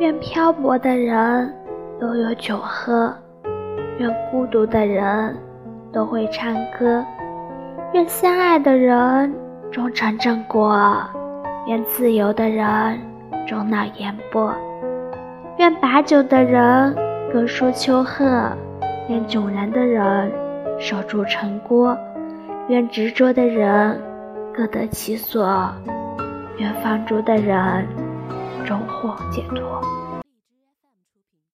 愿漂泊的人都有酒喝，愿孤独的人都会唱歌，愿相爱的人终成正果，愿自由的人终老烟波，愿把酒的人各抒秋鹤，愿迥然的人守住城郭，愿执着的人各得其所，愿放逐的人收获解脱。